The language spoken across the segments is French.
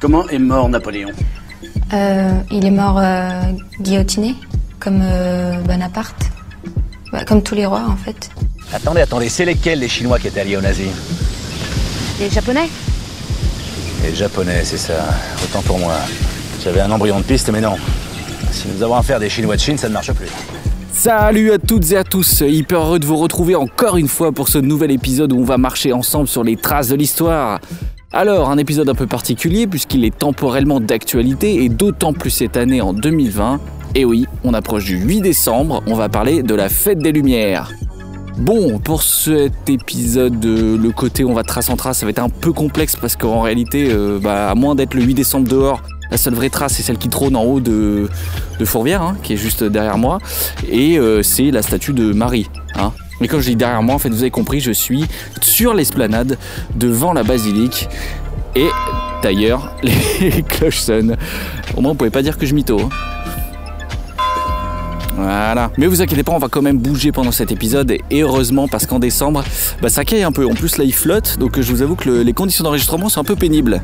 Comment est mort Napoléon Euh, il est mort euh, guillotiné, comme euh, Bonaparte. Bah, comme tous les rois, en fait. Attendez, attendez, c'est lesquels les Chinois qui étaient alliés aux nazis Les Japonais Les Japonais, c'est ça. Autant pour moi. J'avais un embryon de piste, mais non. Si nous avons affaire des Chinois de Chine, ça ne marche plus. Salut à toutes et à tous, hyper heureux de vous retrouver encore une fois pour ce nouvel épisode où on va marcher ensemble sur les traces de l'histoire. Alors, un épisode un peu particulier puisqu'il est temporellement d'actualité et d'autant plus cette année en 2020. Et oui, on approche du 8 décembre, on va parler de la fête des Lumières. Bon, pour cet épisode, euh, le côté on va trace en trace, ça va être un peu complexe parce qu'en réalité, euh, bah, à moins d'être le 8 décembre dehors, la seule vraie trace c'est celle qui trône en haut de, de Fourvière, hein, qui est juste derrière moi, et euh, c'est la statue de Marie. Hein. Mais quand je dis derrière moi, en fait, vous avez compris, je suis sur l'esplanade devant la basilique. Et d'ailleurs, les cloches sonnent. Au moins, on pouvait pas dire que je mytho. hein. Voilà. Mais vous inquiétez pas, on va quand même bouger pendant cet épisode. Et heureusement, parce qu'en décembre, bah, ça caille un peu. En plus, là, il flotte. Donc, je vous avoue que le- les conditions d'enregistrement sont un peu pénibles.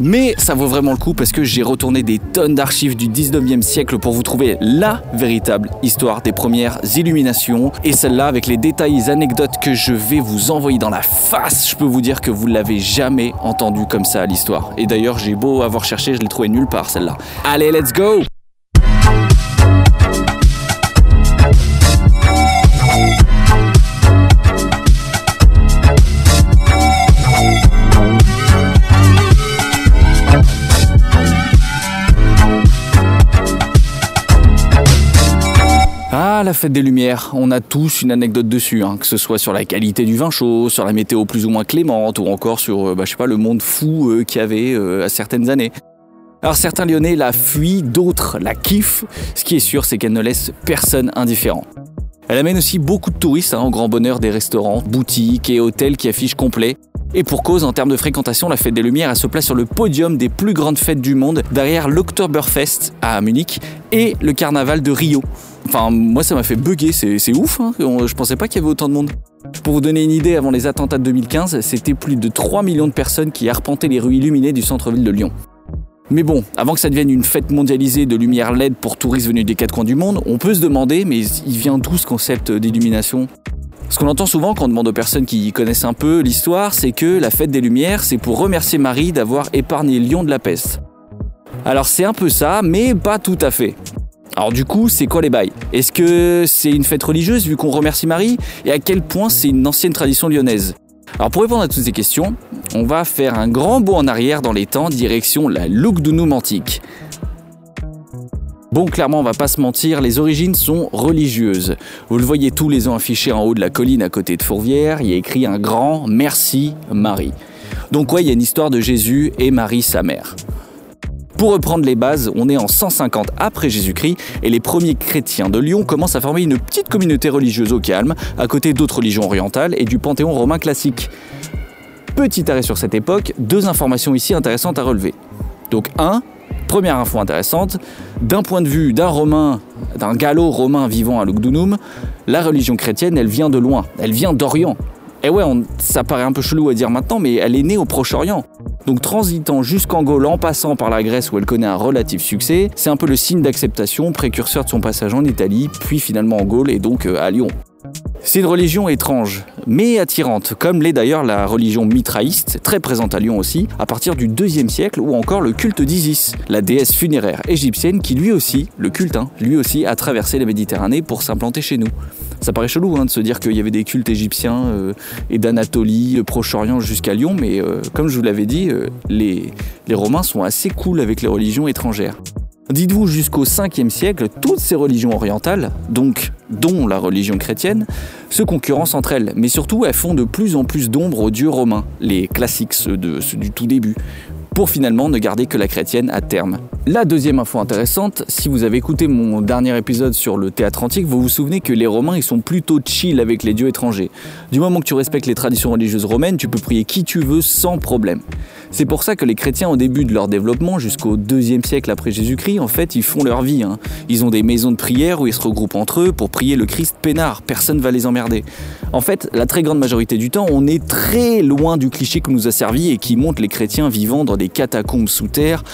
Mais ça vaut vraiment le coup parce que j'ai retourné des tonnes d'archives du 19e siècle pour vous trouver la véritable histoire des premières illuminations. Et celle-là, avec les détails anecdotes que je vais vous envoyer dans la face, je peux vous dire que vous l'avez jamais entendu comme ça à l'histoire. Et d'ailleurs, j'ai beau avoir cherché, je l'ai trouvé nulle part celle-là. Allez, let's go! Fête des Lumières, on a tous une anecdote dessus, hein, que ce soit sur la qualité du vin chaud, sur la météo plus ou moins clémente, ou encore sur, euh, bah, je sais pas, le monde fou euh, qu'il y avait euh, à certaines années. Alors certains Lyonnais la fuient, d'autres la kiffent. Ce qui est sûr, c'est qu'elle ne laisse personne indifférent. Elle amène aussi beaucoup de touristes hein, au grand bonheur des restaurants, boutiques et hôtels qui affichent complet. Et pour cause, en termes de fréquentation, la fête des Lumières se place sur le podium des plus grandes fêtes du monde, derrière l'Oktoberfest à Munich et le carnaval de Rio. Enfin, moi ça m'a fait bugger, c'est ouf, hein. Je pensais pas qu'il y avait autant de monde. Pour vous donner une idée, avant les attentats de 2015, c'était plus de 3 millions de personnes qui arpentaient les rues illuminées du centre-ville de Lyon. Mais bon, avant que ça devienne une fête mondialisée de lumière LED pour touristes venus des quatre coins du monde, on peut se demander, mais il vient d'où ce concept d'illumination? Ce qu'on entend souvent quand on demande aux personnes qui connaissent un peu l'histoire, c'est que la fête des Lumières, c'est pour remercier Marie d'avoir épargné Lyon de la peste. Alors c'est un peu ça, mais pas tout à fait. Alors du coup, c'est quoi les bails? Est-ce que c'est une fête religieuse vu qu'on remercie Marie? Et à quel point c'est une ancienne tradition lyonnaise? Alors pour répondre à toutes ces questions, on va faire un grand bond en arrière dans les temps, direction la Lugdunum antique. Bon, clairement, on va pas se mentir, les origines sont religieuses. Vous le voyez tous les ans affiché en haut de la colline à côté de Fourvière, il y a écrit un grand Merci Marie. Donc ouais, il y a une histoire de Jésus et Marie sa mère. Pour reprendre les bases, on est en 150 après Jésus-Christ et les premiers chrétiens de Lyon commencent à former une petite communauté religieuse au calme, à côté d'autres religions orientales et du panthéon romain classique. Petit arrêt sur cette époque, deux informations ici intéressantes à relever. Donc un, première info intéressante, d'un point de vue d'un romain, d'un gallo romain vivant à Lugdunum, la religion chrétienne, elle vient de loin, elle vient d'Orient. Et ouais, on- ça paraît un peu chelou à dire maintenant, mais elle est née au Proche-Orient. Donc transitant jusqu'en Gaule en passant par la Grèce où elle connaît un relatif succès, c'est un peu le signe d'acceptation, précurseur de son passage en Italie, puis finalement en Gaule et donc euh, à Lyon. C'est une religion étrange, mais attirante, comme l'est d'ailleurs la religion mitraïste, très présente à Lyon aussi, à partir du IIe siècle, ou encore le culte d'Isis, la déesse funéraire égyptienne qui lui aussi, le culte, hein, lui aussi a traversé la Méditerranée pour s'implanter chez nous. Ça paraît chelou hein, de se dire qu'il y avait des cultes égyptiens euh, et d'Anatolie, Proche-Orient jusqu'à Lyon, mais euh, comme je vous l'avais dit, euh, les Romains sont assez cool avec les religions étrangères. Dites-vous, jusqu'au 5e siècle, toutes ces religions orientales, donc dont la religion chrétienne, se concurrencent entre elles, mais surtout elles font de plus en plus d'ombre aux dieux romains, les classiques, du tout début, pour finalement ne garder que la chrétienne à terme. La deuxième info intéressante, si vous avez écouté mon dernier épisode sur le théâtre antique, vous vous souvenez que les Romains ils sont plutôt chill avec les dieux étrangers. Du moment que tu respectes les traditions religieuses romaines, tu peux prier qui tu veux sans problème. C'est pour ça que les chrétiens, au début de leur développement, jusqu'au deuxième siècle après Jésus-Christ, en fait, ils font leur vie. Hein. Ils ont des maisons de prière où ils se regroupent entre eux pour prier le Christ peinard. Personne va les emmerder. En fait, la très grande majorité du temps, on est très loin du cliché que nous a servi et qui montre les chrétiens vivant dans des catacombes sous terre,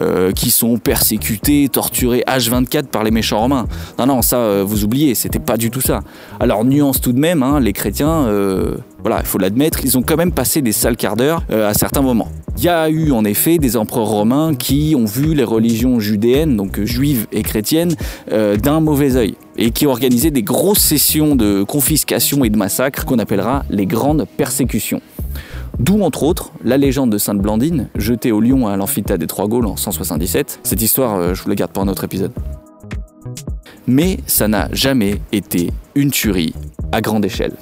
euh, qui sont persécutés, torturés H24 par les méchants romains. Non, non, ça, euh, vous oubliez, c'était pas du tout ça. Alors, nuance tout de même, hein, les chrétiens, euh, voilà, il faut l'admettre, ils ont quand même passé des sales quarts d'heure à certains moments. Il y a eu en effet des empereurs romains qui ont vu les religions judéennes, donc juives et chrétiennes, d'un mauvais œil et qui ont organisé des grosses sessions de confiscation et de massacres qu'on appellera les grandes persécutions. D'où, entre autres, la légende de Sainte Blandine, jetée au lion à l'amphithéâtre des Trois Gaules en 177. Cette histoire, euh, je vous la garde pour un autre épisode. Mais ça n'a jamais été une tuerie à grande échelle.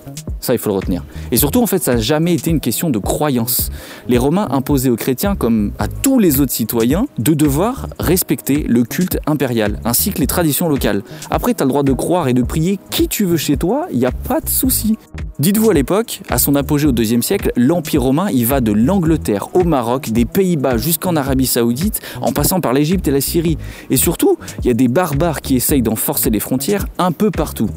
Ça, il faut le retenir. Et surtout, en fait, ça n'a jamais été une question de croyance. Les Romains imposaient aux chrétiens, comme à tous les autres citoyens, de devoir respecter le culte impérial, ainsi que les traditions locales. Après, tu as le droit de croire et de prier qui tu veux chez toi, il n'y a pas de souci. Dites-vous à l'époque, à son apogée au IIe siècle, l'Empire romain, il va de l'Angleterre au Maroc, des Pays-Bas jusqu'en Arabie Saoudite, en passant par l'Égypte et la Syrie. Et surtout, il y a des barbares qui essayent d'en forcer les frontières un peu partout.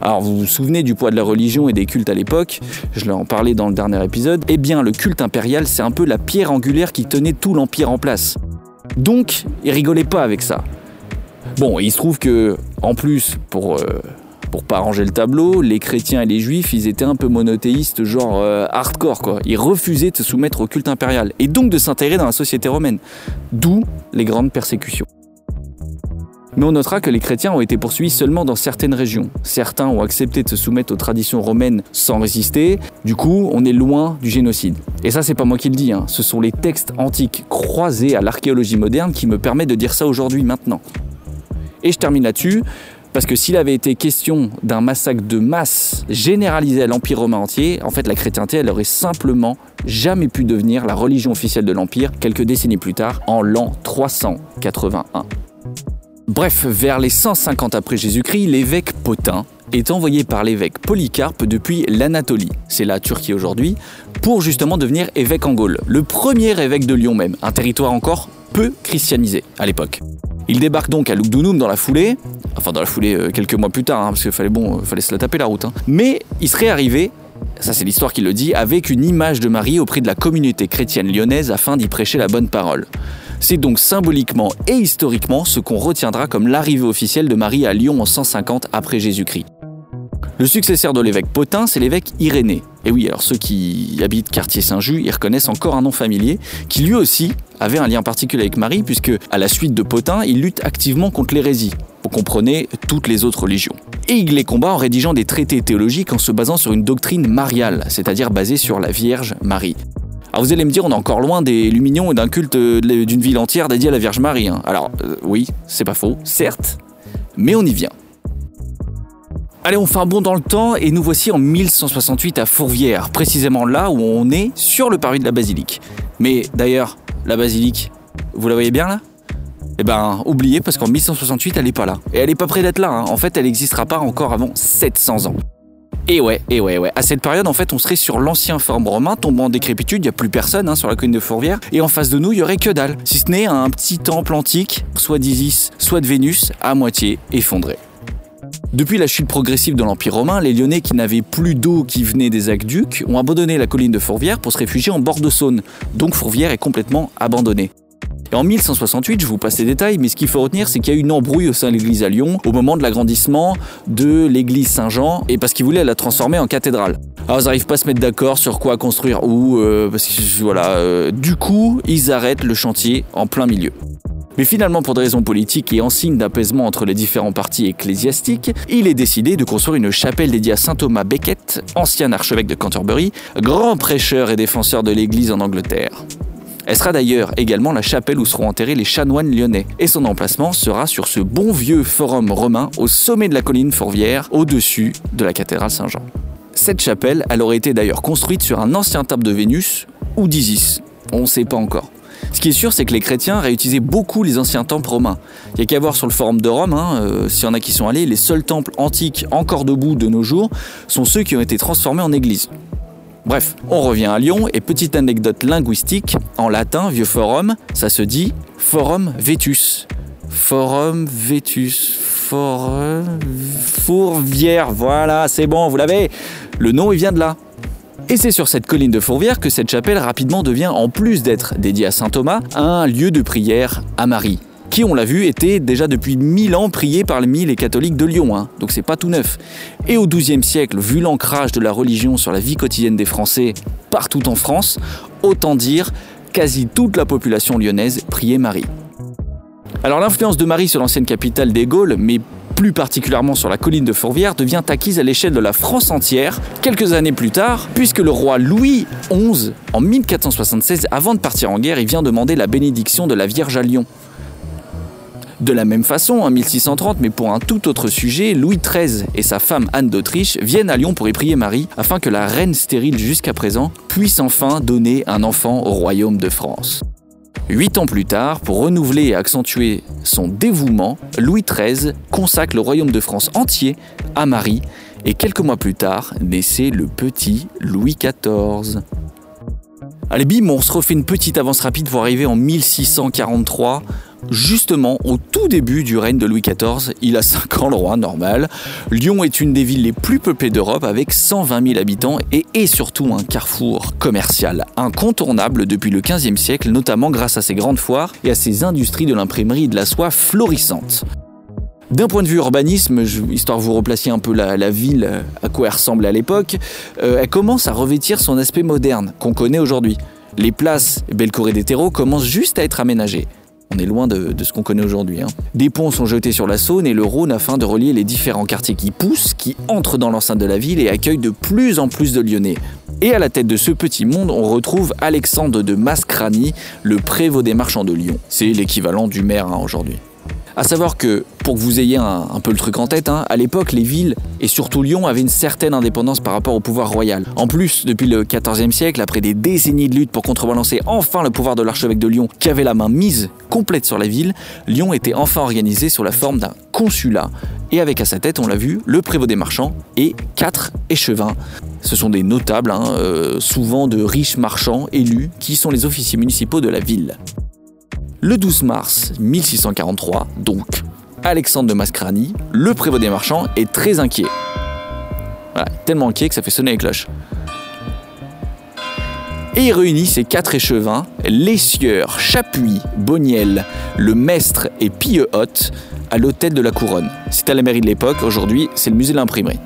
Alors vous vous souvenez du poids de la religion et des cultes à l'époque, je l'ai en parlé dans le dernier épisode, eh bien le culte impérial c'est un peu la pierre angulaire qui tenait tout l'empire en place. Donc, ils rigolaient pas avec ça. Bon, il se trouve que, en plus, pour, euh, pas arranger le tableau, les chrétiens et les juifs, ils étaient un peu monothéistes, genre euh, hardcore quoi. Ils refusaient de se soumettre au culte impérial et donc de s'intégrer dans la société romaine. D'où les grandes persécutions. Mais on notera que les chrétiens ont été poursuivis seulement dans certaines régions. Certains ont accepté de se soumettre aux traditions romaines sans résister. Du coup, on est loin du génocide. Et ça, c'est pas moi qui le dis. Hein. Ce sont les textes antiques croisés à l'archéologie moderne qui me permettent de dire ça aujourd'hui, maintenant. Et je termine là-dessus. Parce que s'il avait été question d'un massacre de masse généralisé à l'Empire romain entier, en fait la chrétienté, elle aurait simplement jamais pu devenir la religion officielle de l'Empire quelques décennies plus tard, en l'an 381. Bref, vers les 150 après Jésus-Christ, l'évêque Potin est envoyé par l'évêque Polycarpe depuis l'Anatolie, c'est la Turquie aujourd'hui, pour justement devenir évêque en Gaule, le premier évêque de Lyon même, un territoire encore peu christianisé à l'époque. Il débarque donc à Lugdunum dans la foulée, enfin dans la foulée euh, quelques mois plus tard, hein, parce qu'il fallait bon, euh, fallait se la taper la route. Hein. Mais il serait arrivé, ça c'est l'histoire qui le dit, avec une image de Marie auprès de la communauté chrétienne lyonnaise afin d'y prêcher la bonne parole. C'est donc symboliquement et historiquement ce qu'on retiendra comme l'arrivée officielle de Marie à Lyon en 150 après Jésus-Christ. Le successeur de l'évêque Potin, c'est l'évêque Irénée. Et oui, alors ceux qui habitent quartier Saint-Just, ils reconnaissent encore un nom familier, qui lui aussi avait un lien particulier avec Marie, puisque à la suite de Potin, il lutte activement contre l'hérésie. Vous comprenez toutes les autres religions. Et il les combat en rédigeant des traités théologiques en se basant sur une doctrine mariale, c'est-à-dire basée sur la Vierge Marie. Alors vous allez me dire, on est encore loin des Lumignons et d'un culte d'une ville entière dédiée à la Vierge Marie. Hein. Alors euh, oui, c'est pas faux, certes, mais on y vient. Allez, on fait un bond dans le temps et nous voici en 1168 à Fourvière, précisément là où on est sur le parvis de la basilique. Mais d'ailleurs, la basilique, vous la voyez bien là? Eh ben, oubliez parce qu'en 1168, elle n'est pas là. Et elle n'est pas près d'être là. Hein. En fait, elle n'existera pas encore avant 700 ans. Et ouais, et ouais, ouais. À cette période, en fait, on serait sur l'ancien forum romain, tombant en décrépitude, il n'y a plus personne hein, sur la colline de Fourvière. Et en face de nous, il y aurait que dalle. Si ce n'est un petit temple antique, soit d'Isis, soit de Vénus, à moitié effondré. Depuis la chute progressive de l'Empire romain, les Lyonnais qui n'avaient plus d'eau qui venait des aqueducs ont abandonné la colline de Fourvière pour se réfugier en bord de Saône. Donc Fourvière est complètement abandonnée. En 1168, je vous passe les détails, mais ce qu'il faut retenir, c'est qu'il y a eu une embrouille au sein de l'église à Lyon au moment de l'agrandissement de l'église Saint-Jean, et parce qu'ils voulaient la transformer en cathédrale. Alors ils n'arrivent pas à se mettre d'accord sur quoi construire où, euh, parce que voilà. Euh, du coup, ils arrêtent le chantier en plein milieu. Mais finalement, pour des raisons politiques et en signe d'apaisement entre les différents partis ecclésiastiques, il est décidé de construire une chapelle dédiée à saint Thomas Becket, ancien archevêque de Canterbury, grand prêcheur et défenseur de l'Église en Angleterre. Elle sera d'ailleurs également la chapelle où seront enterrés les chanoines lyonnais. Et son emplacement sera sur ce bon vieux forum romain au sommet de la colline Fourvière, au-dessus de la cathédrale Saint-Jean. Cette chapelle, elle aurait été d'ailleurs construite sur un ancien temple de Vénus ou d'Isis. On ne sait pas encore. Ce qui est sûr, c'est que les chrétiens réutilisaient beaucoup les anciens temples romains. Il n'y a qu'à voir sur le forum de Rome, hein, euh, s'il y en a qui sont allés, les seuls temples antiques encore debout de nos jours sont ceux qui ont été transformés en églises. Bref, on revient à Lyon et petite anecdote linguistique, en latin, vieux forum, ça se dit forum vetus. Forum vetus. Forum. Fourvière, voilà, c'est bon, vous l'avez. Le nom, il vient de là. Et c'est sur cette colline de Fourvière que cette chapelle rapidement devient, en plus d'être dédiée à saint Thomas, un lieu de prière à Marie qui, on l'a vu, était déjà depuis 1000 ans prié parmi les catholiques de Lyon, hein. donc c'est pas tout neuf. Et au XIIe siècle, vu l'ancrage de la religion sur la vie quotidienne des Français partout en France, autant dire quasi toute la population lyonnaise priait Marie. Alors l'influence de Marie sur l'ancienne capitale des Gaules, mais plus particulièrement sur la colline de Fourvière, devient acquise à l'échelle de la France entière quelques années plus tard, puisque le roi Louis XI, en 1476, avant de partir en guerre, il vient demander la bénédiction de la Vierge à Lyon. De la même façon, en 1630, mais pour un tout autre sujet, Louis XIII et sa femme Anne d'Autriche viennent à Lyon pour y prier Marie, afin que la reine stérile jusqu'à présent puisse enfin donner un enfant au royaume de France. Huit ans plus tard, pour renouveler et accentuer son dévouement, Louis XIII consacre le royaume de France entier à Marie, et quelques mois plus tard, naissait le petit Louis XIV. Allez bim, on se refait une petite avance rapide pour arriver en 1643 justement au tout début du règne de Louis XIV. Il a 5 ans, le roi, normal. Lyon est une des villes les plus peuplées d'Europe avec 120 000 habitants et est surtout un carrefour commercial incontournable depuis le XVe siècle, notamment grâce à ses grandes foires et à ses industries de l'imprimerie et de la soie florissantes. D'un point de vue urbanisme, histoire de vous replacer un peu la, ville à quoi elle ressemble à l'époque, euh, elle commence à revêtir son aspect moderne qu'on connaît aujourd'hui. Les places Bellecour et des terreaux commencent juste à être aménagées. On est loin de, ce qu'on connaît aujourd'hui. Hein. Des ponts sont jetés sur la Saône et le Rhône afin de relier les différents quartiers qui poussent, qui entrent dans l'enceinte de la ville et accueillent de plus en plus de Lyonnais. Et à la tête de ce petit monde, on retrouve Alexandre de Mascrani, le prévôt des marchands de Lyon. C'est l'équivalent du maire hein, aujourd'hui. À savoir que, pour que vous ayez un, peu le truc en tête, hein, à l'époque, les villes, et surtout Lyon, avaient une certaine indépendance par rapport au pouvoir royal. En plus, depuis le XIVe siècle, après des décennies de lutte pour contrebalancer enfin le pouvoir de l'archevêque de Lyon, qui avait la main mise complète sur la ville, Lyon était enfin organisé sous la forme d'un consulat. Et avec à sa tête, on l'a vu, le prévôt des marchands et quatre échevins. Ce sont des notables, hein, euh, souvent de riches marchands élus, qui sont les officiers municipaux de la ville. Le 12 mars 1643, donc, Alexandre de Mascrani, le prévôt des marchands, est très inquiet. tellement inquiet que ça fait sonner les cloches. Et il réunit ses quatre échevins, les sieurs Chapuis, Boniel, le Mestre et Pilleux-Hôte, à l'hôtel de la Couronne. C'était la mairie de l'époque, aujourd'hui c'est le musée de l'imprimerie.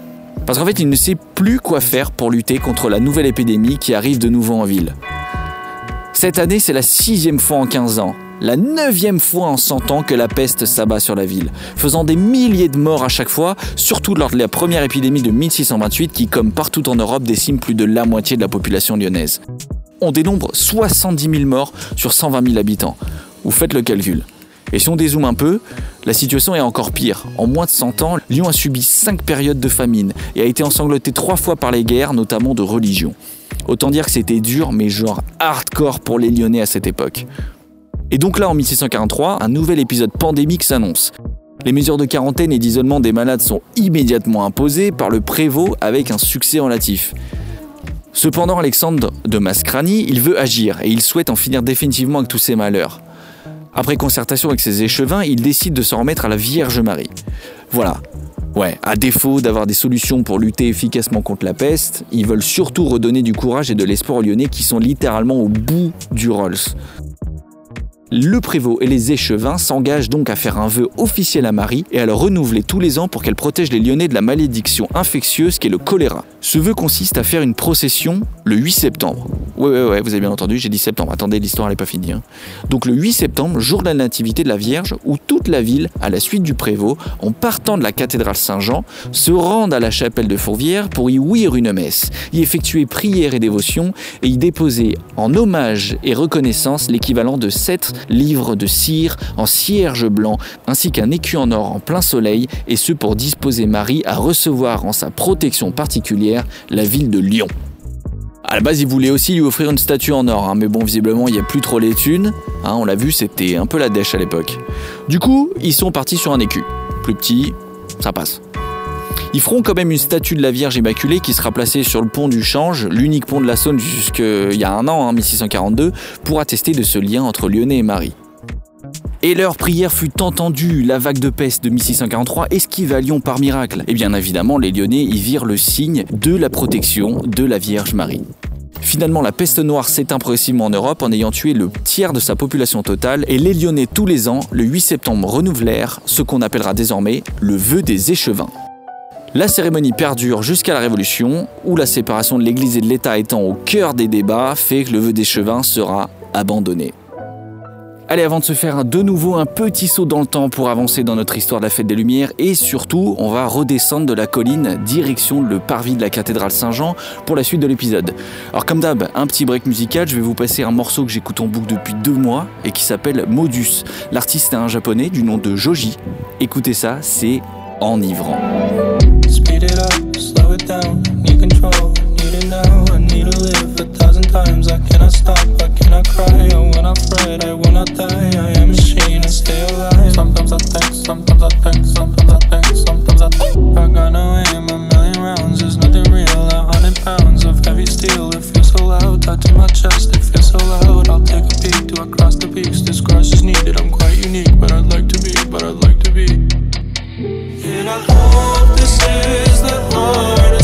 Parce qu'en fait, il ne sait plus quoi faire pour lutter contre la nouvelle épidémie qui arrive de nouveau en ville. Cette année, c'est la sixième fois en 15 ans la neuvième fois en 100 ans que la peste s'abat sur la ville, faisant des milliers de morts à chaque fois, surtout lors de la première épidémie de 1628 qui, comme partout en Europe, décime plus de la moitié de la population lyonnaise. On dénombre 70 000 morts sur 120 000 habitants. Vous faites le calcul. Et si on dézoome un peu, la situation est encore pire. En moins de 100 ans, Lyon a subi 5 périodes de famine et a été ensanglanté 3 fois par les guerres, notamment de religion. Autant dire que c'était dur, mais genre hardcore pour les Lyonnais à cette époque. Et donc là, en 1643, un nouvel épisode pandémique s'annonce. Les mesures de quarantaine et d'isolement des malades sont immédiatement imposées par le prévôt avec un succès relatif. Cependant, Alexandre de Mascrani, il veut agir et il souhaite en finir définitivement avec tous ces malheurs. Après concertation avec ses échevins, il décide de se remettre à la Vierge Marie. Voilà. Ouais, à défaut d'avoir des solutions pour lutter efficacement contre la peste, ils veulent surtout redonner du courage et de l'espoir aux Lyonnais qui sont littéralement au bout du Rolls. Le prévôt et les échevins s'engagent donc à faire un vœu officiel à Marie et à le renouveler tous les ans pour qu'elle protège les Lyonnais de la malédiction infectieuse qu'est le choléra. Ce vœu consiste à faire une procession le 8 septembre. Ouais, ouais, ouais, vous avez bien entendu, j'ai dit septembre. Attendez, l'histoire n'est pas finie. Hein. Donc le 8 septembre, jour de la nativité de la Vierge, où toute la ville, à la suite du prévôt, en partant de la cathédrale Saint-Jean, se rendent à la chapelle de Fourvière pour y ouïr une messe, y effectuer prière et dévotion et y déposer en hommage et reconnaissance l'équivalent de sept livres de cire en cierge blanc, ainsi qu'un écu en or en plein soleil, et ce pour disposer Marie à recevoir en sa protection particulière la ville de Lyon. À la base, ils voulaient aussi lui offrir une statue en or, hein, mais bon, visiblement, il n'y a plus trop les thunes. Hein, on l'a vu, c'était un peu la dèche à l'époque. Du coup, ils sont partis sur un écu. Plus petit, ça passe. Ils feront quand même une statue de la Vierge Immaculée qui sera placée sur le pont du Change, l'unique pont de la Saône jusqu'il y a un an, 1642, hein, pour attester de ce lien entre Lyonnais et Marie. Et leur prière fut entendue, la vague de peste de 1643 esquive à Lyon par miracle. Et bien évidemment, les Lyonnais y virent le signe de la protection de la Vierge Marie. Finalement, la peste noire s'éteint progressivement en Europe en ayant tué le tiers de sa population totale et les Lyonnais tous les ans, le 8 septembre, renouvelèrent ce qu'on appellera désormais le vœu des échevins. La cérémonie perdure jusqu'à la Révolution, où la séparation de l'Église et de l'État étant au cœur des débats, fait que le vœu d'échevin sera abandonné. Allez, avant de se faire de nouveau un petit saut dans le temps pour avancer dans notre histoire de la fête des Lumières, et surtout, on va redescendre de la colline direction le parvis de la cathédrale Saint-Jean pour la suite de l'épisode. Alors comme d'hab, un petit break musical, je vais vous passer un morceau que j'écoute en boucle depuis deux mois et qui s'appelle Modus. L'artiste est un japonais du nom de Joji. Écoutez ça, c'est enivrant. Times. I cannot stop, I cannot cry I will not fret, I will not die. I am a machine, I stay alive. Sometimes I think, sometimes I think, sometimes I think, sometimes I think. I got no aim, a million rounds There's nothing real, a hundred pounds of heavy steel It feels so loud, tied to my chest It feels so loud, I'll take a peek Do I cross the peaks, this cross is needed I'm quite unique, but I'd like to be, but I'd like to be. And I hope this is the hardest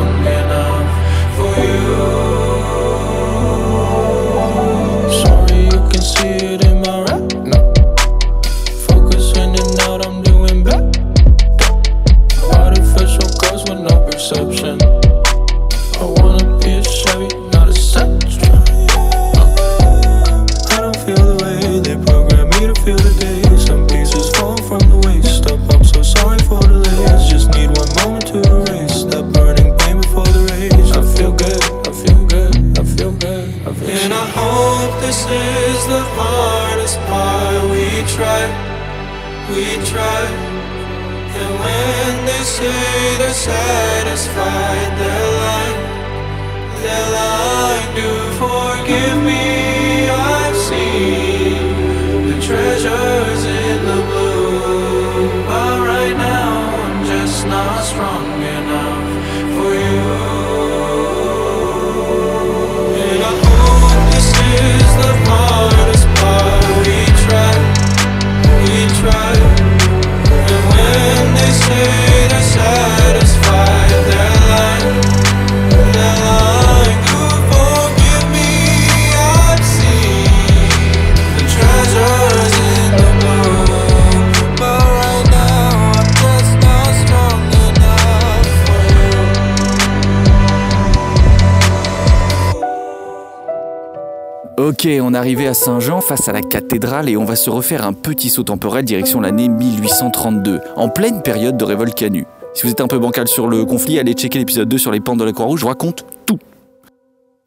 Ok, on est arrivé à Saint-Jean face à la cathédrale et on va se refaire un petit saut temporel direction l'année 1832, en pleine période de révolte canue. Si vous êtes un peu bancal sur le conflit, allez checker l'épisode 2 sur les pentes de la Croix-Rouge, je raconte tout.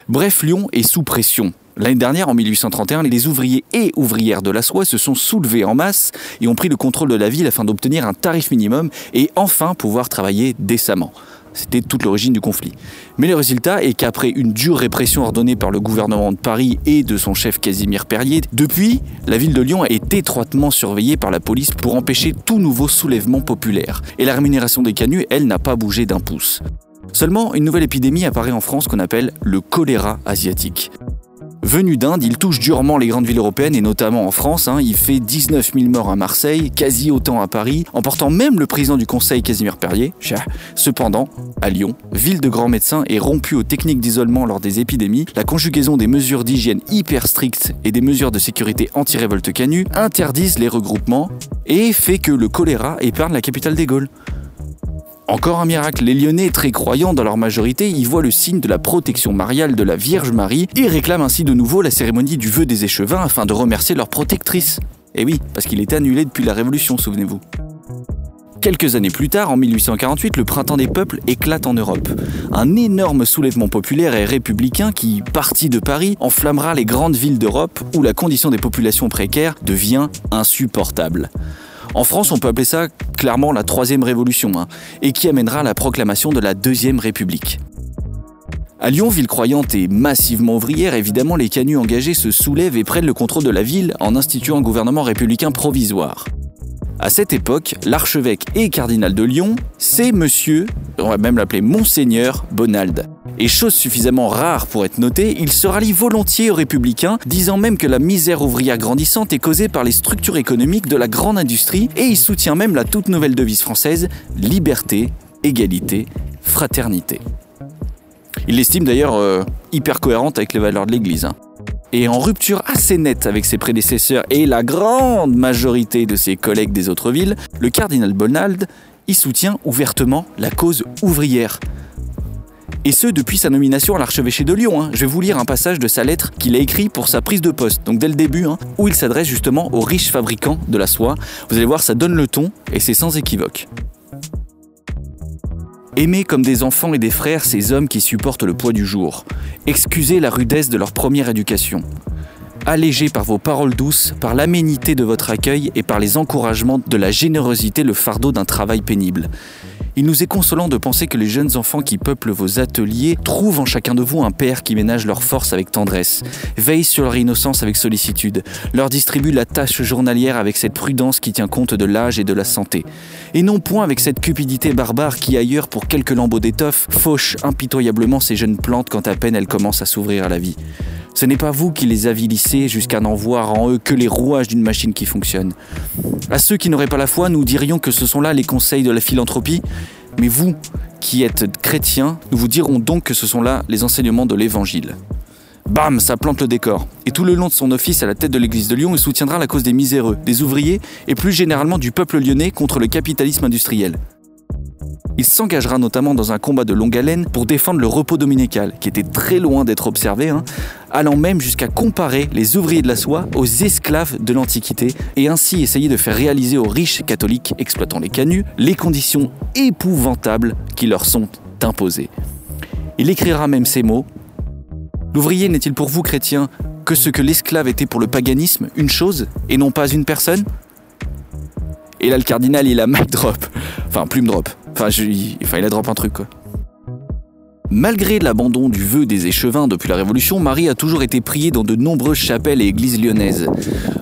Bref, Lyon est sous pression. L'année dernière, en 1831, les ouvriers et ouvrières de la soie se sont soulevés en masse et ont pris le contrôle de la ville afin d'obtenir un tarif minimum et enfin pouvoir travailler décemment. C'était toute l'origine du conflit. Mais le résultat est qu'après une dure répression ordonnée par le gouvernement de Paris et de son chef Casimir Perrier, depuis, la ville de Lyon est étroitement surveillée par la police pour empêcher tout nouveau soulèvement populaire. Et la rémunération des canuts, elle, n'a pas bougé d'un pouce. Seulement, une nouvelle épidémie apparaît en France qu'on appelle le choléra asiatique. Venu d'Inde, il touche durement les grandes villes européennes et notamment en France. Hein. Il fait 19 000 morts à Marseille, quasi autant à Paris, emportant même le président du Conseil Casimir Perrier. Cependant, à Lyon, ville de grands médecins et rompue aux techniques d'isolement lors des épidémies, la conjugaison des mesures d'hygiène hyper strictes et des mesures de sécurité anti-révolte canue interdisent les regroupements et fait que le choléra épargne la capitale des Gaules. Encore un miracle, les Lyonnais, très croyants dans leur majorité, y voient le signe de la protection mariale de la Vierge Marie et réclament ainsi de nouveau la cérémonie du vœu des échevins afin de remercier leur protectrice. Et eh oui, parce qu'il est annulé depuis la Révolution, souvenez-vous. Quelques années plus tard, en 1848, le printemps des peuples éclate en Europe. Un énorme soulèvement populaire et républicain qui, parti de Paris, enflammera les grandes villes d'Europe où la condition des populations précaires devient insupportable. En France, on peut appeler ça clairement la troisième révolution, hein, et qui amènera la proclamation de la deuxième république. À Lyon, ville croyante et massivement ouvrière, évidemment, les canuts engagés se soulèvent et prennent le contrôle de la ville en instituant un gouvernement républicain provisoire. À cette époque, l'archevêque et cardinal de Lyon, c'est monsieur, on va même l'appeler Monseigneur Bonald. Et chose suffisamment rare pour être notée, il se rallie volontiers aux républicains, disant même que la misère ouvrière grandissante est causée par les structures économiques de la grande industrie, et il soutient même la toute nouvelle devise française liberté, égalité, fraternité. Il l'estime d'ailleurs euh, hyper cohérente avec les valeurs de l'Église. Hein et en rupture assez nette avec ses prédécesseurs et la grande majorité de ses collègues des autres villes, le cardinal Bonald y soutient ouvertement la cause ouvrière. Et ce, depuis sa nomination à l'archevêché de Lyon. Hein. Je vais vous lire un passage de sa lettre qu'il a écrit pour sa prise de poste, donc dès le début, hein, où il s'adresse justement aux riches fabricants de la soie. Vous allez voir, ça donne le ton et c'est sans équivoque. Aimez comme des enfants et des frères ces hommes qui supportent le poids du jour. Excusez la rudesse de leur première éducation. Allégez par vos paroles douces, par l'aménité de votre accueil et par les encouragements de la générosité le fardeau d'un travail pénible. Il nous est consolant de penser que les jeunes enfants qui peuplent vos ateliers trouvent en chacun de vous un père qui ménage leur force avec tendresse, veille sur leur innocence avec sollicitude, leur distribue la tâche journalière avec cette prudence qui tient compte de l'âge et de la santé, et non point avec cette cupidité barbare qui ailleurs pour quelques lambeaux d'étoffe fauche impitoyablement ces jeunes plantes quand à peine elles commencent à s'ouvrir à la vie. Ce n'est pas vous qui les avilissez jusqu'à n'en voir en eux que les rouages d'une machine qui fonctionne. À ceux qui n'auraient pas la foi, nous dirions que ce sont là les conseils de la philanthropie, mais vous, qui êtes chrétiens, nous vous dirons donc que ce sont là les enseignements de l'Évangile. Bam, ça plante le décor. Et tout le long de son office à la tête de l'église de Lyon, il soutiendra la cause des miséreux, des ouvriers et plus généralement du peuple lyonnais contre le capitalisme industriel. Il s'engagera notamment dans un combat de longue haleine pour défendre le repos dominical, qui était très loin d'être observé, hein, allant même jusqu'à comparer les ouvriers de la soie aux esclaves de l'Antiquité, et ainsi essayer de faire réaliser aux riches catholiques exploitant les canuts les conditions épouvantables qui leur sont imposées. Il écrira même ces mots L'ouvrier n'est-il pour vous, chrétiens, que ce que l'esclave était pour le paganisme, une chose, et non pas une personne? Et là, le cardinal, il a mic drop. Enfin, plume drop. Enfin, il a drop un truc, quoi. Malgré l'abandon du vœu des échevins depuis la Révolution, Marie a toujours été priée dans de nombreuses chapelles et églises lyonnaises.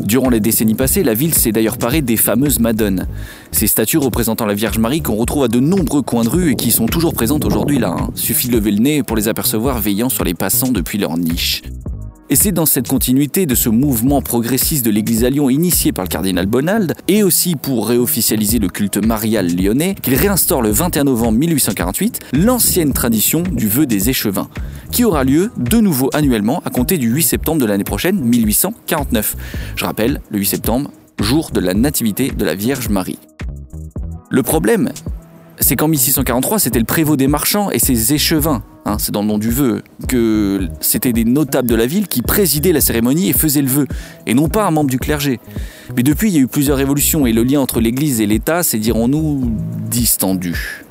Durant les décennies passées, la ville s'est d'ailleurs parée des fameuses Madones. Ces statues représentant la Vierge Marie qu'on retrouve à de nombreux coins de rue et qui sont toujours présentes aujourd'hui là. Hein. Suffit de lever le nez pour les apercevoir veillant sur les passants depuis leur niche. Et c'est dans cette continuité de ce mouvement progressiste de l'Église à Lyon initié par le cardinal Bonald, et aussi pour réofficialiser le culte marial lyonnais, qu'il réinstaure le 21 novembre 1848 l'ancienne tradition du vœu des échevins, qui aura lieu de nouveau annuellement à compter du 8 septembre de l'année prochaine, 1849. Je rappelle, le 8 septembre, jour de la nativité de la Vierge Marie. Le problème, c'est qu'en 1643, c'était le prévôt des marchands et ses échevins, hein, c'est dans le nom du vœu, que c'était des notables de la ville qui présidaient la cérémonie et faisaient le vœu, et non pas un membre du clergé. Mais depuis, il y a eu plusieurs révolutions et le lien entre l'Église et l'État s'est, dirons-nous, distendu.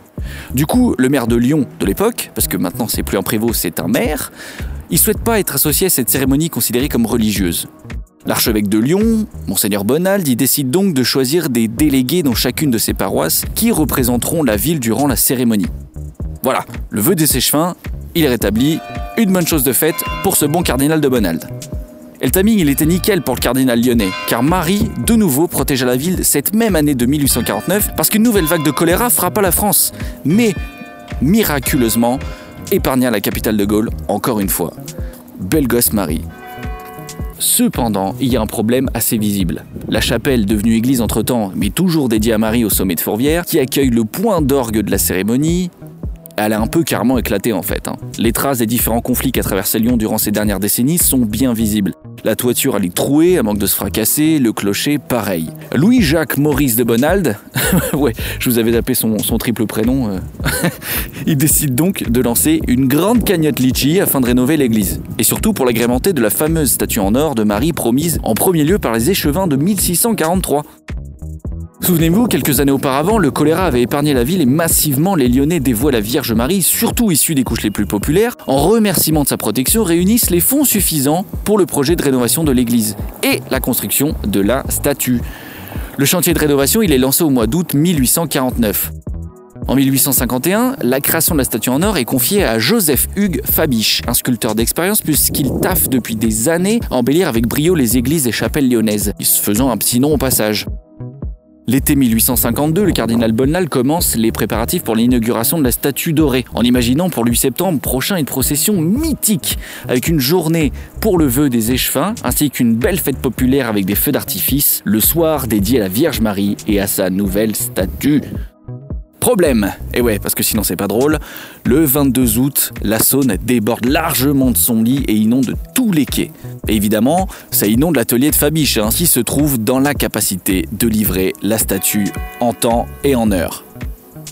Du coup, le maire de Lyon de l'époque, parce que maintenant c'est plus un prévôt, c'est un maire, il souhaite pas être associé à cette cérémonie considérée comme religieuse. L'archevêque de Lyon, Monseigneur Bonald, y décide donc de choisir des délégués dans chacune de ses paroisses qui représenteront la ville durant la cérémonie. Voilà, le vœu des séchevins, il est rétabli, une bonne chose de faite pour ce bon cardinal de Bonald. Et le timing, il était nickel pour le cardinal lyonnais, car Marie, de nouveau, protégea la ville cette même année de 1849 parce qu'une nouvelle vague de choléra frappa la France. Mais, miraculeusement, épargna la capitale de Gaulle encore une fois. Belle gosse Marie. Cependant, il y a un problème assez visible. La chapelle, devenue église entre-temps, mais toujours dédiée à Marie au sommet de Fourvière, qui accueille le point d'orgue de la cérémonie, elle a un peu carrément éclaté en fait. Hein. Les traces des différents conflits qu'a traversé Lyon durant ces dernières décennies sont bien visibles. La toiture elle est trouée, elle manque de se fracasser, le clocher pareil. Louis-Jacques Maurice de Bonald, ouais, je vous avais appelé son, triple prénom, euh. il décide donc de lancer une grande cagnotte litchi afin de rénover l'église. Et surtout pour l'agrémenter de la fameuse statue en or de Marie promise en premier lieu par les échevins de 1643. Souvenez-vous, quelques années auparavant, le choléra avait épargné la ville et massivement les Lyonnais dévoient la Vierge Marie, surtout issus des couches les plus populaires, en remerciement de sa protection, réunissent les fonds suffisants pour le projet de rénovation de l'église et la construction de la statue. Le chantier de rénovation, il est lancé au mois d'août 1849. En 1851, la création de la statue en or est confiée à Joseph Hugues Fabiche, un sculpteur d'expérience puisqu'il taffe depuis des années à embellir avec brio les églises et chapelles lyonnaises, se faisant un petit nom au passage. L'été 1852, le cardinal Bonnal commence les préparatifs pour l'inauguration de la statue dorée, en imaginant pour le 8 septembre prochain une procession mythique, avec une journée pour le vœu des échevins, ainsi qu'une belle fête populaire avec des feux d'artifice, le soir dédié à la Vierge Marie et à sa nouvelle statue. Problème Et ouais, parce que sinon c'est pas drôle. Le 22 août, la Saône déborde largement de son lit et inonde tous les quais. Évidemment, ça inonde l'atelier de Fabiche, hein, qui se trouve dans l'incapacité de livrer la statue en temps et en heure.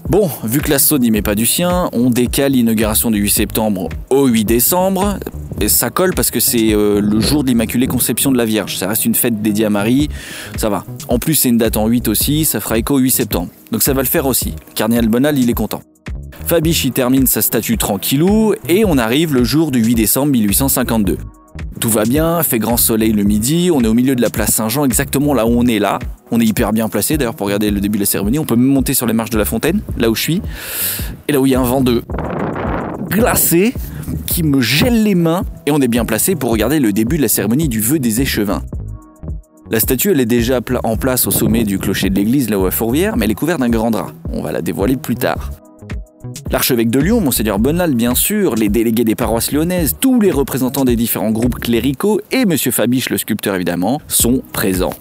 Bon, vu que la Saône n'y met pas du sien, on décale l'inauguration du 8 septembre au 8 décembre. Et ça colle parce que c'est euh, le jour de l'Immaculée Conception de la Vierge. Ça reste une fête dédiée à Marie, ça va. En plus, c'est une date en 8 aussi, ça fera écho au 8 septembre. Donc ça va le faire aussi. Le cardinal Bonal, il est content. Fabiche y termine sa statue tranquillou et on arrive le jour du 8 décembre 1852. Tout va bien, fait grand soleil le midi, on est au milieu de la place Saint-Jean, exactement là où on est là. On est hyper bien placé d'ailleurs pour regarder le début de la cérémonie. On peut même monter sur les marches de la fontaine, là où je suis. Et là où il y a un vent de glacé qui me gèle les mains. Et on est bien placé pour regarder le début de la cérémonie du vœu des échevins. La statue, elle est déjà en place au sommet du clocher de l'église, là où à Fourvière, mais elle est couverte d'un grand drap. On va la dévoiler plus tard. L'archevêque de Lyon, Monseigneur Bonnal, bien sûr, les délégués des paroisses lyonnaises, tous les représentants des différents groupes cléricaux et Monsieur Fabiche, le sculpteur évidemment, sont présents.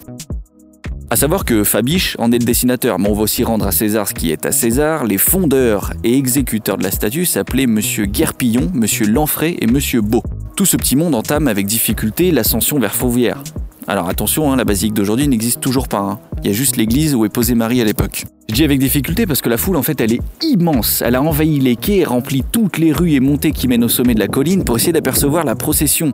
À savoir que Fabiche en est le dessinateur, mais on va aussi rendre à César ce qui est à César. Les fondeurs et exécuteurs de la statue s'appelaient Monsieur Guerpillon, Monsieur Lanfray et Monsieur Beau. Tout ce petit monde entame avec difficulté l'ascension vers Fauvière. Alors attention, hein, la basilique d'aujourd'hui n'existe toujours pas. Hein. Il y a juste l'église où est posée Marie à l'époque. Je dis avec difficulté parce que la foule en fait elle est immense. Elle a envahi les quais rempli toutes les rues et montées qui mènent au sommet de la colline pour essayer d'apercevoir la procession.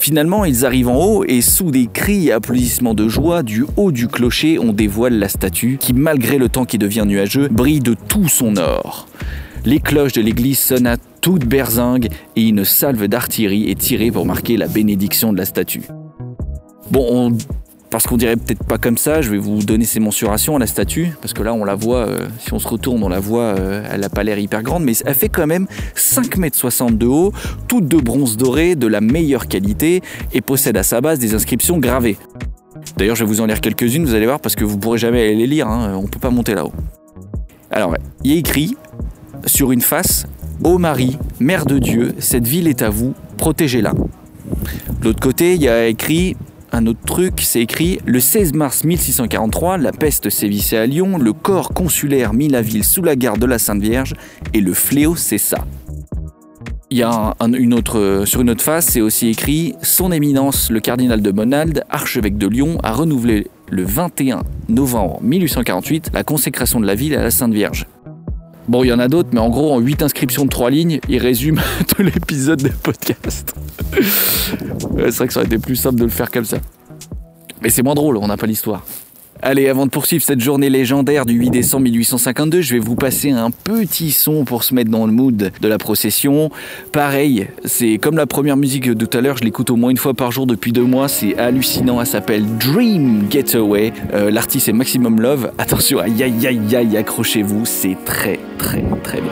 Finalement, ils arrivent en haut et sous des cris et applaudissements de joie, du haut du clocher, on dévoile la statue qui, malgré le temps qui devient nuageux, brille de tout son or. Les cloches de l'église sonnent à toute berzingue et une salve d'artillerie est tirée pour marquer la bénédiction de la statue. Bon, parce qu'on dirait peut-être pas comme ça, je vais vous donner ses mensurations à la statue, parce que là on la voit, euh, si on se retourne, on la voit, euh, elle n'a pas l'air hyper grande, mais elle fait quand même 5,60 m de haut, toute de bronze doré, de la meilleure qualité, et possède à sa base des inscriptions gravées. D'ailleurs, je vais vous en lire quelques-unes, vous allez voir, parce que vous pourrez jamais les lire, hein, on peut pas monter là-haut. Alors, il y a écrit sur une face Ô Marie, Mère de Dieu, cette ville est à vous, protégez-la. L'autre côté, il y a écrit un autre truc, c'est écrit le 16 mars 1643, la peste sévissait à Lyon, le corps consulaire mit la ville sous la garde de la Sainte Vierge et le fléau cessa. Il y a autre, sur une autre face, c'est aussi écrit Son Éminence, le cardinal de Monalde, archevêque de Lyon, a renouvelé le 21 novembre 1848 la consécration de la ville à la Sainte Vierge. Bon, il y en a d'autres, mais en gros, en 8 inscriptions de 3 lignes, il résume tout l'épisode des podcasts. c'est vrai que ça aurait été plus simple de le faire comme ça. Mais c'est moins drôle, on n'a pas l'histoire. Allez, avant de poursuivre cette journée légendaire du 8 décembre 1852, je vais vous passer un petit son pour se mettre dans le mood de la procession. Pareil, c'est comme la première musique de tout à l'heure, je l'écoute au moins une fois par jour depuis deux mois, c'est hallucinant, elle s'appelle Dream Getaway. Euh, l'artiste est Maximum Love. Attention, aïe aïe aïe aïe, accrochez-vous, c'est très très très bien.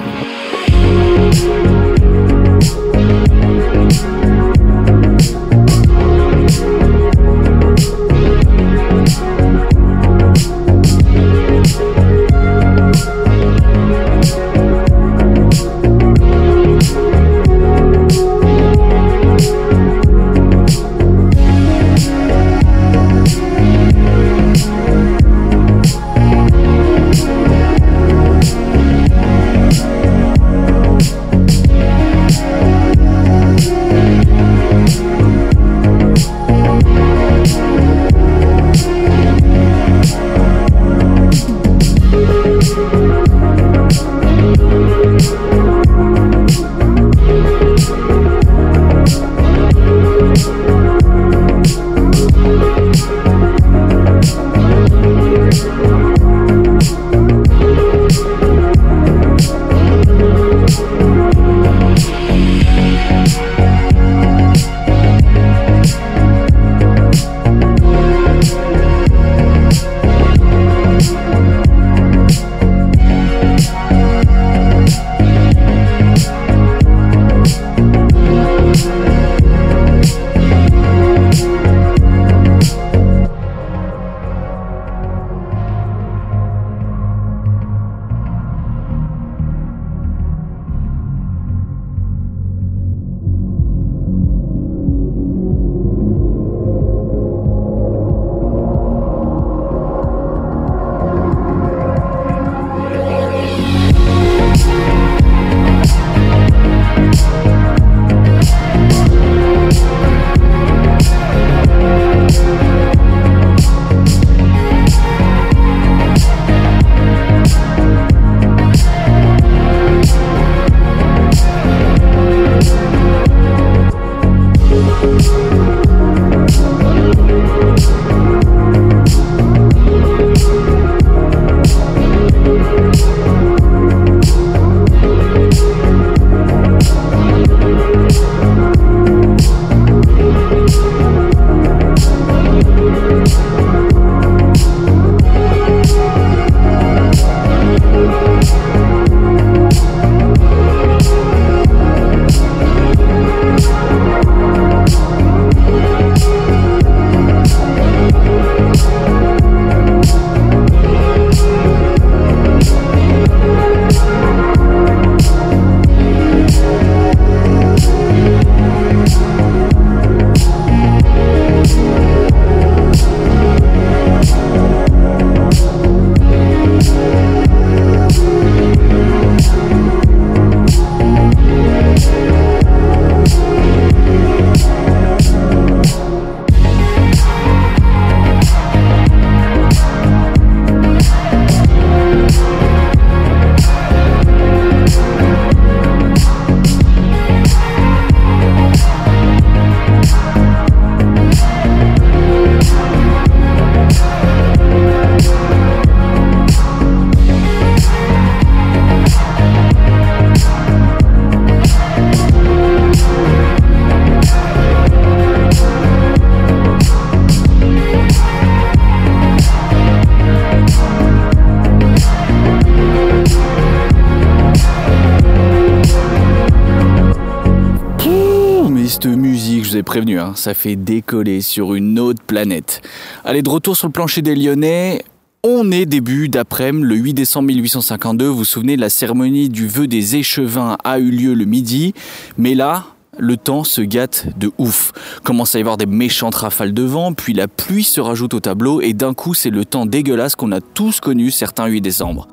Prévenu, hein, ça fait décoller sur une autre planète. Allez, de retour sur le plancher des Lyonnais. On est début d'après-midi, le 8 décembre 1852. Vous vous souvenez, la cérémonie du vœu des échevins a eu lieu le midi. Mais là, le temps se gâte de ouf. Commence à y avoir des méchantes rafales de vent, puis la pluie se rajoute au tableau, et d'un coup, c'est le temps dégueulasse qu'on a tous connu certains 8 décembre.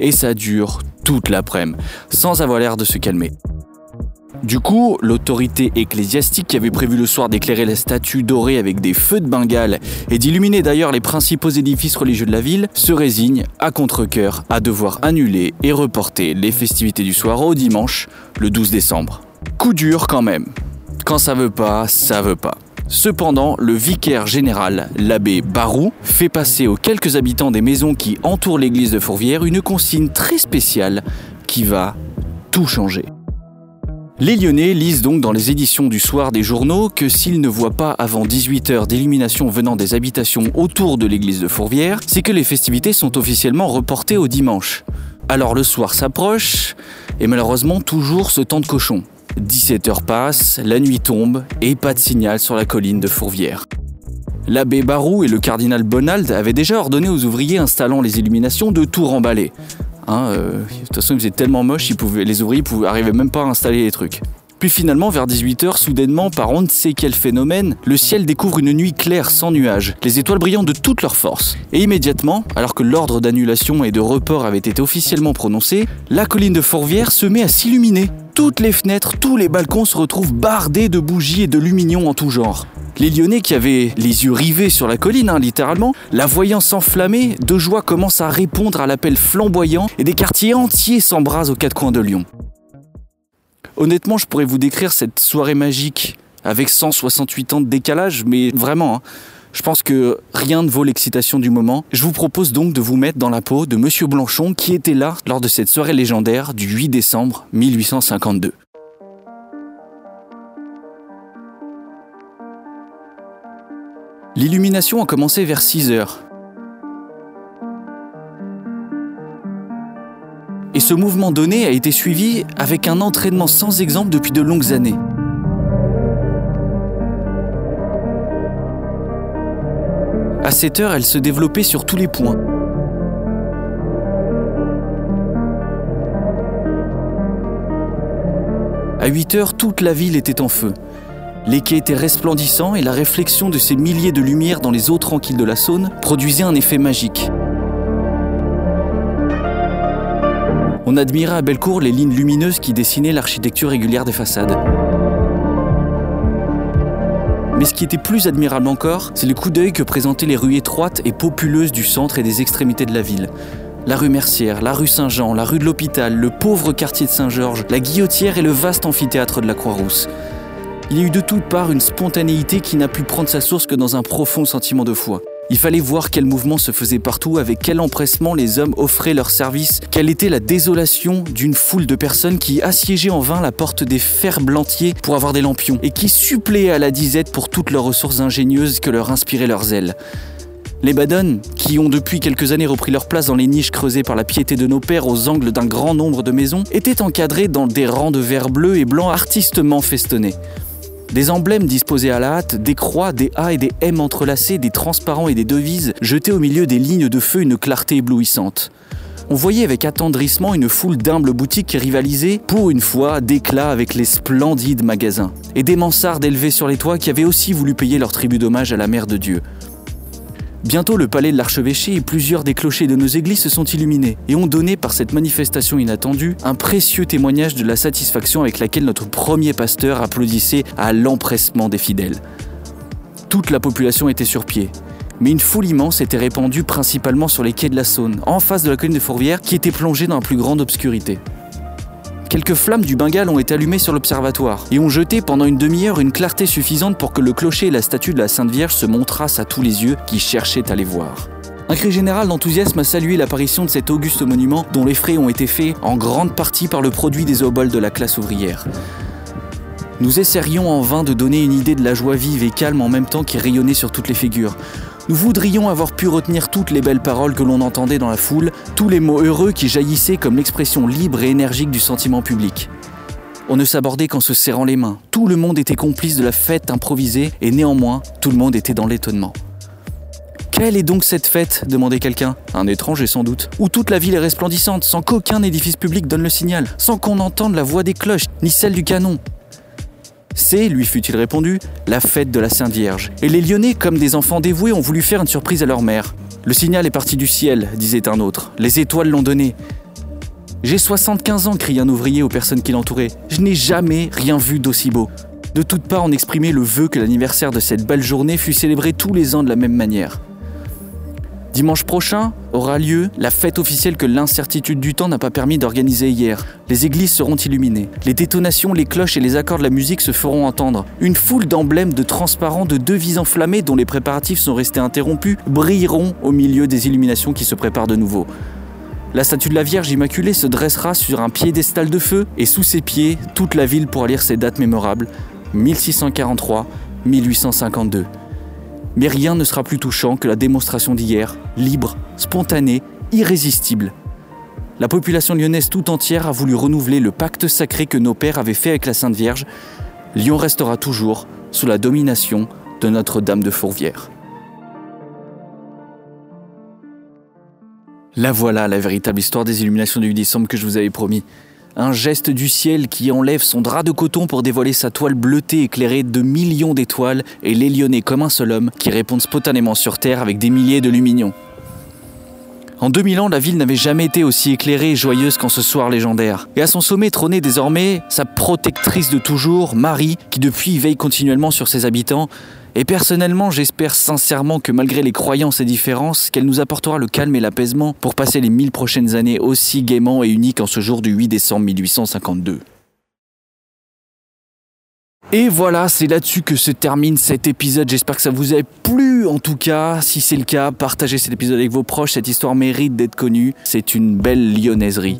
Et ça dure toute l'après-midi, sans avoir l'air de se calmer. Du coup, l'autorité ecclésiastique qui avait prévu le soir d'éclairer la statue dorée avec des feux de Bengale et d'illuminer d'ailleurs les principaux édifices religieux de la ville, se résigne à contre-coeur à devoir annuler et reporter les festivités du soir au dimanche, le 12 décembre. Coup dur quand même. Quand ça veut pas, ça veut pas. Cependant, le vicaire général, l'abbé Barou, fait passer aux quelques habitants des maisons qui entourent l'église de Fourvière une consigne très spéciale qui va tout changer. Les Lyonnais lisent donc dans les éditions du soir des journaux que s'ils ne voient pas avant 18 heures d'illumination venant des habitations autour de l'église de Fourvière, c'est que les festivités sont officiellement reportées au dimanche. Alors le soir s'approche, et malheureusement toujours ce temps de cochon. 17 heures passent, la nuit tombe, et pas de signal sur la colline de Fourvière. L'abbé Barou et le cardinal Bonald avaient déjà ordonné aux ouvriers installant les illuminations de tout remballer. Hein, euh, de toute façon, il faisait tellement moche, ils pouvaient, les ouvriers pouvaient, arrivaient même pas à installer les trucs. Puis finalement, vers 18h, soudainement, par on ne sait quel phénomène, le ciel découvre une nuit claire sans nuages, les étoiles brillant de toute leur force. Et immédiatement, alors que l'ordre d'annulation et de report avait été officiellement prononcé, la colline de Fourvière se met à s'illuminer. Toutes les fenêtres, tous les balcons se retrouvent bardés de bougies et de luminions en tout genre. Les Lyonnais qui avaient les yeux rivés sur la colline, hein, littéralement, la voyant s'enflammer, de joie commencent à répondre à l'appel flamboyant et des quartiers entiers s'embrasent aux quatre coins de Lyon. Honnêtement, je pourrais vous décrire cette soirée magique avec 168 ans de décalage, mais vraiment, hein, je pense que rien ne vaut l'excitation du moment. Je vous propose donc de vous mettre dans la peau de Monsieur Blanchon qui était là lors de cette soirée légendaire du 8 décembre 1852. L'illumination a commencé vers 6 heures. Et ce mouvement donné a été suivi avec un entraînement sans exemple depuis de longues années. À 7 heures, elle se développait sur tous les points. À 8 heures, toute la ville était en feu. Les quais étaient resplendissants et la réflexion de ces milliers de lumières dans les eaux tranquilles de la Saône produisait un effet magique. On admirait à Bellecour les lignes lumineuses qui dessinaient l'architecture régulière des façades. Mais ce qui était plus admirable encore, c'est le coup d'œil que présentaient les rues étroites et populeuses du centre et des extrémités de la ville. La rue Mercière, la rue Saint-Jean, la rue de l'Hôpital, le pauvre quartier de Saint-Georges, la Guillotière et le vaste amphithéâtre de la Croix-Rousse. Il y a eu de toutes parts une spontanéité qui n'a pu prendre sa source que dans un profond sentiment de foi. Il fallait voir quel mouvement se faisait partout, avec quel empressement les hommes offraient leurs services, quelle était la désolation d'une foule de personnes qui assiégeaient en vain la porte des ferblantiers pour avoir des lampions, et qui suppléaient à la disette pour toutes leurs ressources ingénieuses que leur inspiraient leurs ailes. Les badonnes, qui ont depuis quelques années repris leur place dans les niches creusées par la piété de nos pères aux angles d'un grand nombre de maisons, étaient encadrées dans des rangs de verres bleus et blancs artistement festonnés. Des emblèmes disposés à la hâte, des croix, des A et des M entrelacés, des transparents et des devises jetaient au milieu des lignes de feu une clarté éblouissante. On voyait avec attendrissement une foule d'humbles boutiques qui rivalisaient, pour une fois, d'éclat avec les splendides magasins, et des mansardes élevées sur les toits qui avaient aussi voulu payer leur tribut d'hommage à la Mère de Dieu. Bientôt, le palais de l'archevêché et plusieurs des clochers de nos églises se sont illuminés et ont donné par cette manifestation inattendue un précieux témoignage de la satisfaction avec laquelle notre premier pasteur applaudissait à l'empressement des fidèles. Toute la population était sur pied, mais une foule immense était répandue principalement sur les quais de la Saône, en face de la colline de Fourvière qui était plongée dans la plus grande obscurité. Quelques flammes du Bengale ont été allumées sur l'observatoire et ont jeté pendant une demi-heure une clarté suffisante pour que le clocher et la statue de la Sainte Vierge se montrassent à tous les yeux qui cherchaient à les voir. Un cri général d'enthousiasme a salué l'apparition de cet auguste monument dont les frais ont été faits en grande partie par le produit des oboles de la classe ouvrière. Nous essayerions en vain de donner une idée de la joie vive et calme en même temps qui rayonnait sur toutes les figures. Nous voudrions avoir pu retenir toutes les belles paroles que l'on entendait dans la foule, tous les mots heureux qui jaillissaient comme l'expression libre et énergique du sentiment public. On ne s'abordait qu'en se serrant les mains. Tout le monde était complice de la fête improvisée et néanmoins, tout le monde était dans l'étonnement. Quelle est donc cette fête? demandait quelqu'un. Un étranger sans doute. Où toute la ville est resplendissante, sans qu'aucun édifice public donne le signal, sans qu'on entende la voix des cloches, ni celle du canon. C'est, lui fut-il répondu, la fête de la Sainte Vierge. Et les Lyonnais, comme des enfants dévoués, ont voulu faire une surprise à leur mère. Le signal est parti du ciel, disait un autre. Les étoiles l'ont donné. J'ai 75 ans, cria un ouvrier aux personnes qui l'entouraient. Je n'ai jamais rien vu d'aussi beau. De toutes parts, on exprimait le vœu que l'anniversaire de cette belle journée fût célébré tous les ans de la même manière. Dimanche prochain aura lieu la fête officielle que l'incertitude du temps n'a pas permis d'organiser hier. Les églises seront illuminées. Les détonations, les cloches et les accords de la musique se feront entendre. Une foule d'emblèmes de transparents de devises enflammées dont les préparatifs sont restés interrompus brilleront au milieu des illuminations qui se préparent de nouveau. La statue de la Vierge Immaculée se dressera sur un piédestal de feu et sous ses pieds, toute la ville pourra lire ses dates mémorables 1643, 1852 mais rien ne sera plus touchant que la démonstration d'hier, libre, spontanée, irrésistible. La population lyonnaise tout entière a voulu renouveler le pacte sacré que nos pères avaient fait avec la Sainte Vierge. Lyon restera toujours sous la domination de Notre-Dame de Fourvière. La voilà la véritable histoire des illuminations du 8 décembre que je vous avais promis un geste du ciel qui enlève son drap de coton pour dévoiler sa toile bleutée éclairée de millions d'étoiles et lyonnais comme un seul homme qui répondent spontanément sur Terre avec des milliers de lumignons. En 2000 ans, la ville n'avait jamais été aussi éclairée et joyeuse qu'en ce soir légendaire. Et à son sommet trônait désormais sa protectrice de toujours, Marie, qui depuis veille continuellement sur ses habitants, et personnellement, j'espère sincèrement que malgré les croyances et différences, qu'elle nous apportera le calme et l'apaisement pour passer les mille prochaines années aussi gaiement et uniques en ce jour du 8 décembre 1852. Et voilà, c'est là-dessus que se termine cet épisode. J'espère que ça vous a plu. En tout cas, si c'est le cas, partagez cet épisode avec vos proches. Cette histoire mérite d'être connue. C'est une belle lyonnaiserie.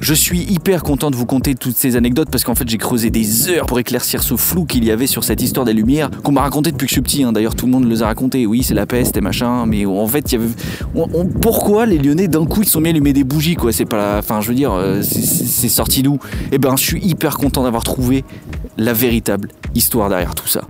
Je suis hyper content de vous conter toutes ces anecdotes parce qu'en fait j'ai creusé des heures pour éclaircir ce flou qu'il y avait sur cette histoire des Lumières qu'on m'a raconté depuis que je suis petit. Hein. D'ailleurs tout le monde les a raconté. Oui c'est la peste et machin, mais en fait il y avait... pourquoi les Lyonnais d'un coup ils sont mis à allumer des bougies quoi? C'est pas, enfin je veux dire euh, c'est sorti d'où? Eh ben je suis hyper content d'avoir trouvé la véritable histoire derrière tout ça.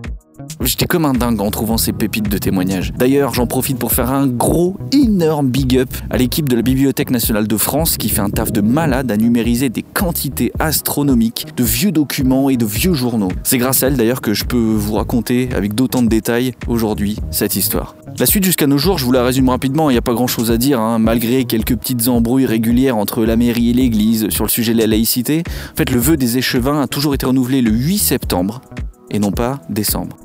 J'étais comme un dingue en trouvant ces pépites de témoignages. D'ailleurs, j'en profite pour faire un gros, énorme big up à l'équipe de la Bibliothèque nationale de France qui fait un taf de malade à numériser des quantités astronomiques de vieux documents et de vieux journaux. C'est grâce à elle d'ailleurs que je peux vous raconter avec d'autant de détails aujourd'hui cette histoire. La suite jusqu'à nos jours, je vous la résume rapidement, il n'y a pas grand chose à dire, hein. malgré quelques petites embrouilles régulières entre la mairie et l'église sur le sujet de la laïcité. En fait, le vœu des échevins a toujours été renouvelé le 8 septembre et non pas décembre.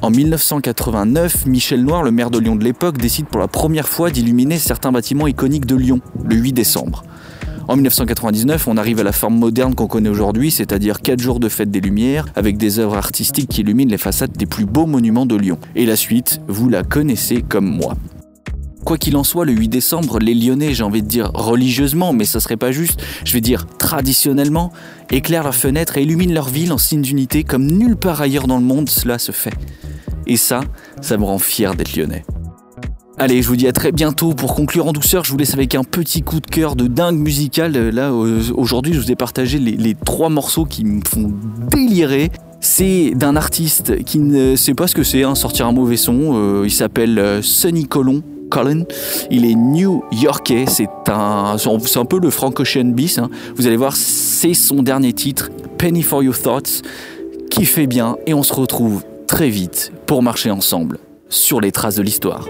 En 1989, Michel Noir, le maire de Lyon de l'époque, décide pour la première fois d'illuminer certains bâtiments iconiques de Lyon, le 8 décembre. En 1999, on arrive à la forme moderne qu'on connaît aujourd'hui, c'est-à-dire 4 jours de fête des Lumières, avec des œuvres artistiques qui illuminent les façades des plus beaux monuments de Lyon. Et la suite, vous la connaissez comme moi. Quoi qu'il en soit, le 8 décembre, les Lyonnais, j'ai envie de dire religieusement, mais ça serait pas juste, je vais dire traditionnellement, éclairent leurs fenêtres et illuminent leur ville en signe d'unité comme nulle part ailleurs dans le monde cela se fait. Et ça, ça me rend fier d'être lyonnais. Allez, je vous dis à très bientôt. Pour conclure en douceur, je vous laisse avec un petit coup de cœur de dingue musical. Là, aujourd'hui, je vous ai partagé les, trois morceaux qui me font délirer. C'est d'un artiste qui ne sait pas ce que c'est, hein, sortir un mauvais son. Euh, il s'appelle euh, Sonny Colon. Colin. Il est new-yorkais, c'est un, c'est un peu le Frank Ocean bis. Hein. Vous allez voir, c'est son dernier titre, Penny for Your Thoughts, qui fait bien et on se retrouve très vite pour marcher ensemble sur les traces de l'histoire.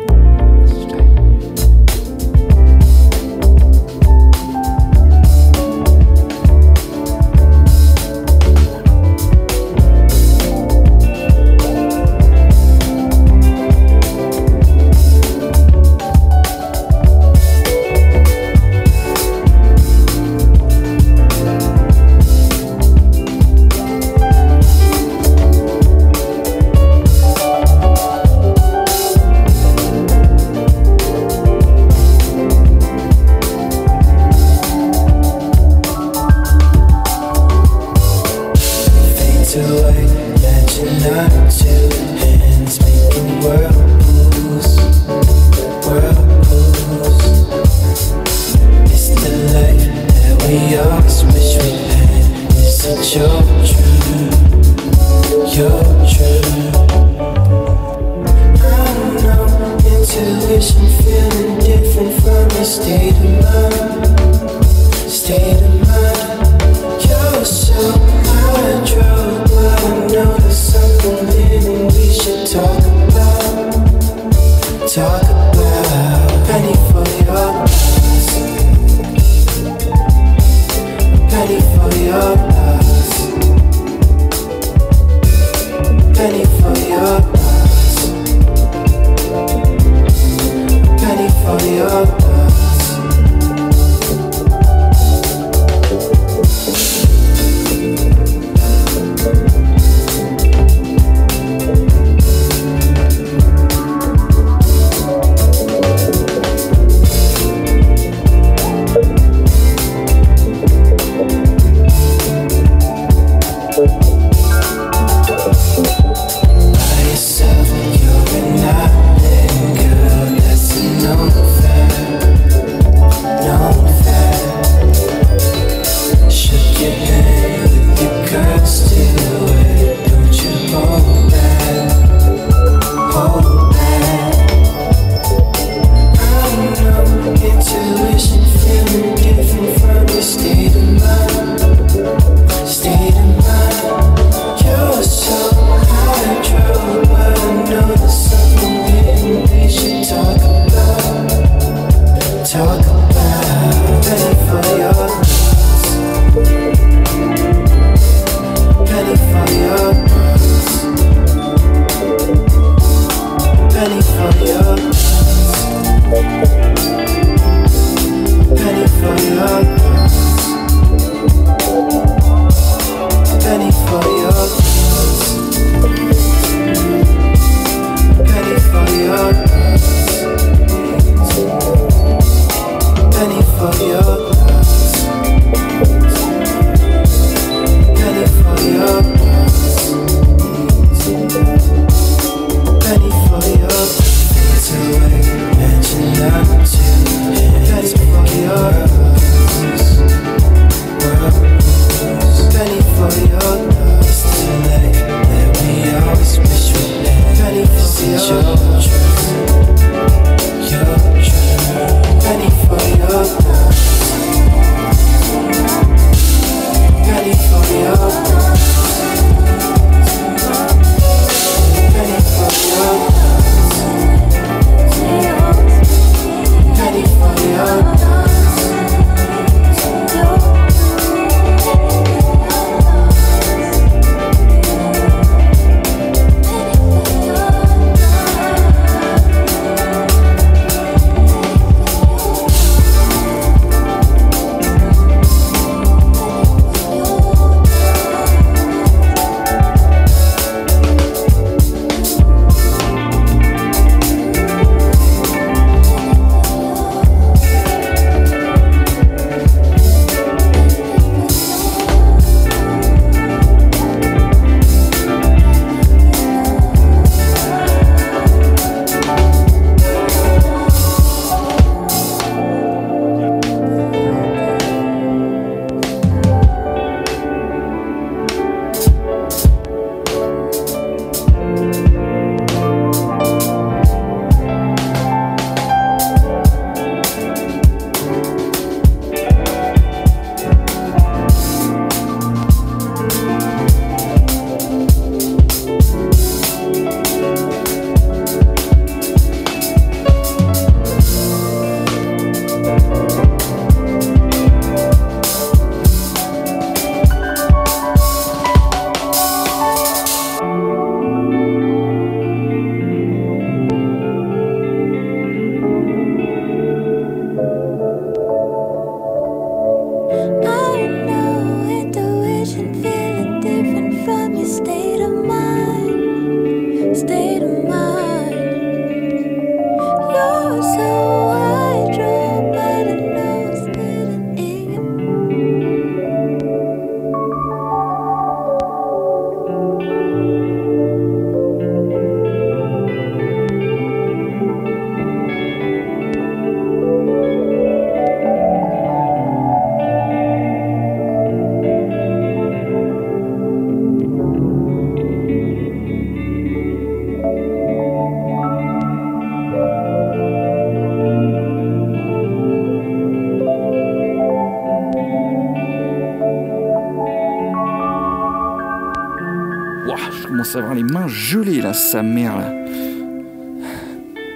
Sa mère là.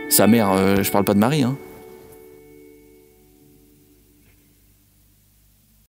Sa mère, euh, je parle pas de Marie, hein.